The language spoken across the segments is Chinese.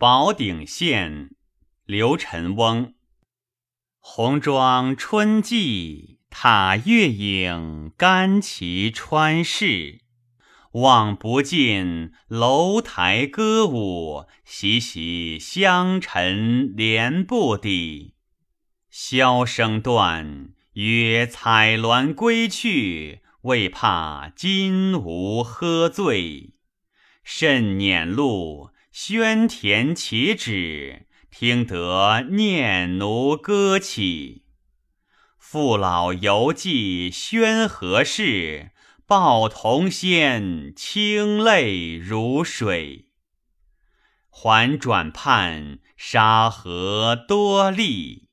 宝鼎县，刘辰翁。红妆春季，踏月影，干旗穿市。望不尽楼台歌舞，习习香尘帘布底。箫声断，曰彩鸾归去，未怕金吾喝醉。甚辇路，宣田且止，听得念奴歌起。父老犹记宣和事，抱童仙清泪如水。还转畔沙河多丽，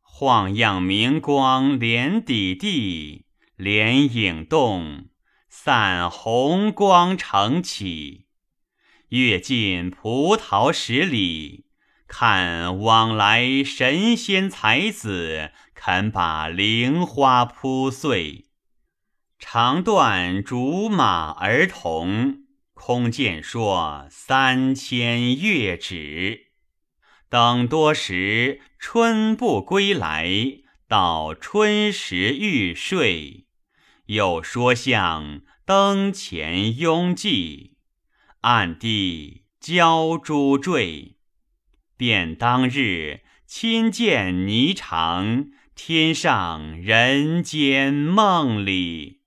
晃漾明光连底地，连影动。散红光成起，跃进葡萄十里，看往来神仙才子，肯把菱花铺碎。长断竹马儿童，空见说三千月止。等多时春不归来，到春时欲睡。又说向灯前拥寂，暗地交珠坠。便当日亲见霓裳，天上人间梦里。